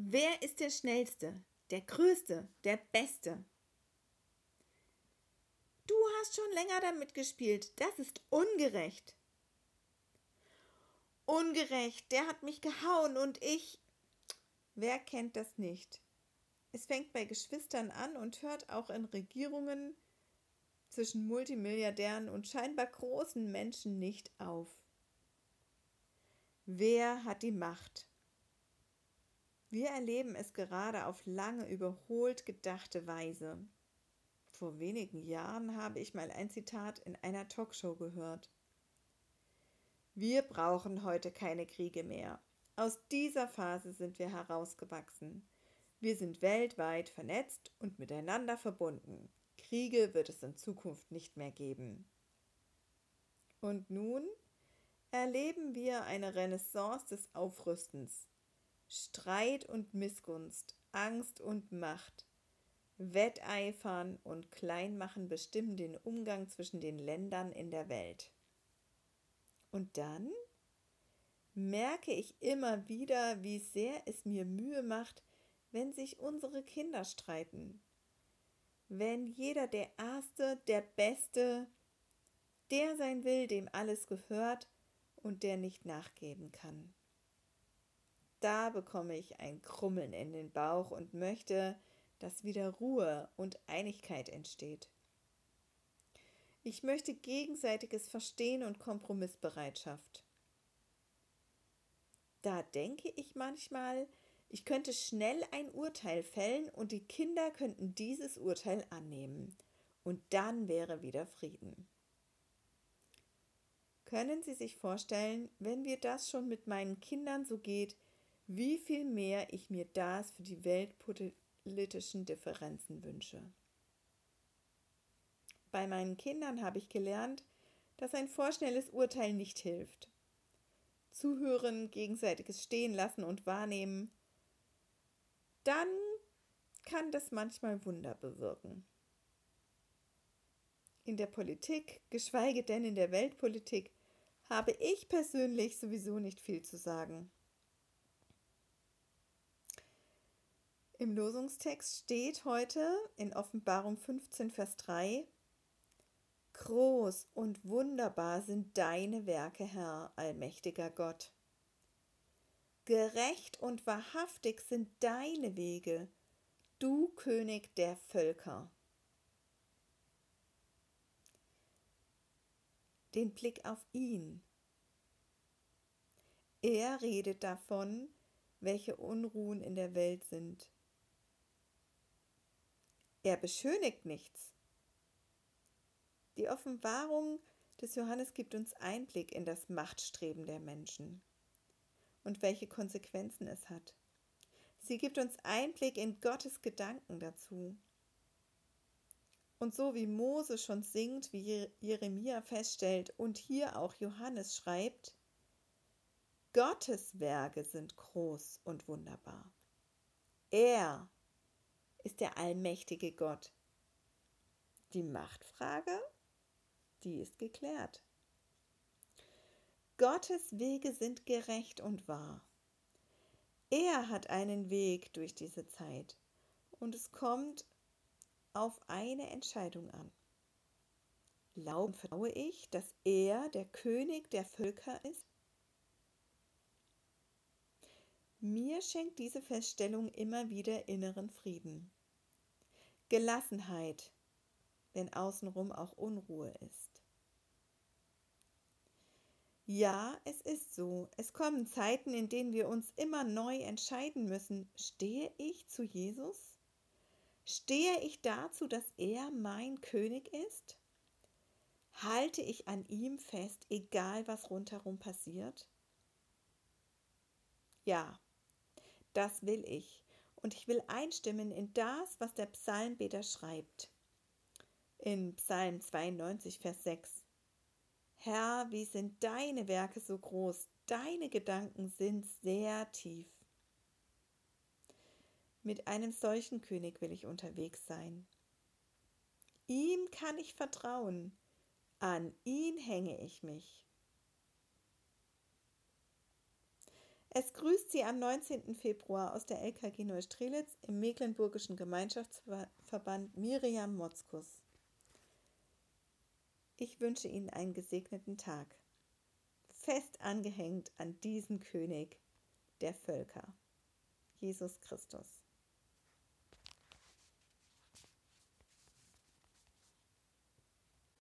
Wer ist der Schnellste, der Größte, der Beste? Du hast schon länger damit gespielt. Das ist ungerecht. Ungerecht, der hat mich gehauen und ich. Wer kennt das nicht? Es fängt bei Geschwistern an und hört auch in Regierungen zwischen Multimilliardären und scheinbar großen Menschen nicht auf. Wer hat die Macht? Wir erleben es gerade auf lange überholt gedachte Weise. Vor wenigen Jahren habe ich mal ein Zitat in einer Talkshow gehört. Wir brauchen heute keine Kriege mehr. Aus dieser Phase sind wir herausgewachsen. Wir sind weltweit vernetzt und miteinander verbunden. Kriege wird es in Zukunft nicht mehr geben. Und nun erleben wir eine Renaissance des Aufrüstens. Streit und Missgunst, Angst und Macht, Wetteifern und Kleinmachen bestimmen den Umgang zwischen den Ländern in der Welt. Und dann merke ich immer wieder, wie sehr es mir Mühe macht, wenn sich unsere Kinder streiten. Wenn jeder der Erste, der Beste, der sein will, dem alles gehört und der nicht nachgeben kann. Da bekomme ich ein Krummeln in den Bauch und möchte, dass wieder Ruhe und Einigkeit entsteht. Ich möchte gegenseitiges Verstehen und Kompromissbereitschaft. Da denke ich manchmal, ich könnte schnell ein Urteil fällen und die Kinder könnten dieses Urteil annehmen. Und dann wäre wieder Frieden. Können Sie sich vorstellen, wenn mir das schon mit meinen Kindern so geht, wie viel mehr ich mir das für die weltpolitischen Differenzen wünsche. Bei meinen Kindern habe ich gelernt, dass ein vorschnelles Urteil nicht hilft. Zuhören, gegenseitiges Stehen lassen und wahrnehmen, dann kann das manchmal Wunder bewirken. In der Politik, geschweige denn in der Weltpolitik, habe ich persönlich sowieso nicht viel zu sagen. Im Losungstext steht heute in Offenbarung 15, Vers 3, Groß und wunderbar sind deine Werke, Herr, allmächtiger Gott. Gerecht und wahrhaftig sind deine Wege, du König der Völker. Den Blick auf ihn. Er redet davon, welche Unruhen in der Welt sind. Er beschönigt nichts. Die Offenbarung des Johannes gibt uns Einblick in das Machtstreben der Menschen und welche Konsequenzen es hat. Sie gibt uns Einblick in Gottes Gedanken dazu. Und so wie Mose schon singt, wie Jeremia feststellt und hier auch Johannes schreibt, Gottes Werke sind groß und wunderbar. Er ist der allmächtige Gott. Die Machtfrage, die ist geklärt. Gottes Wege sind gerecht und wahr. Er hat einen Weg durch diese Zeit und es kommt auf eine Entscheidung an. Glauben vertraue ich, dass er der König der Völker ist? Mir schenkt diese Feststellung immer wieder inneren Frieden. Gelassenheit, wenn außenrum auch Unruhe ist. Ja, es ist so. Es kommen Zeiten, in denen wir uns immer neu entscheiden müssen. Stehe ich zu Jesus? Stehe ich dazu, dass er mein König ist? Halte ich an ihm fest, egal was rundherum passiert? Ja, das will ich. Und ich will einstimmen in das, was der Psalmbeter schreibt. In Psalm 92, Vers 6. Herr, wie sind deine Werke so groß, deine Gedanken sind sehr tief. Mit einem solchen König will ich unterwegs sein. Ihm kann ich vertrauen, an ihn hänge ich mich. Es grüßt Sie am 19. Februar aus der LKG Neustrelitz im Mecklenburgischen Gemeinschaftsverband Miriam Motzkus. Ich wünsche Ihnen einen gesegneten Tag, fest angehängt an diesen König der Völker, Jesus Christus.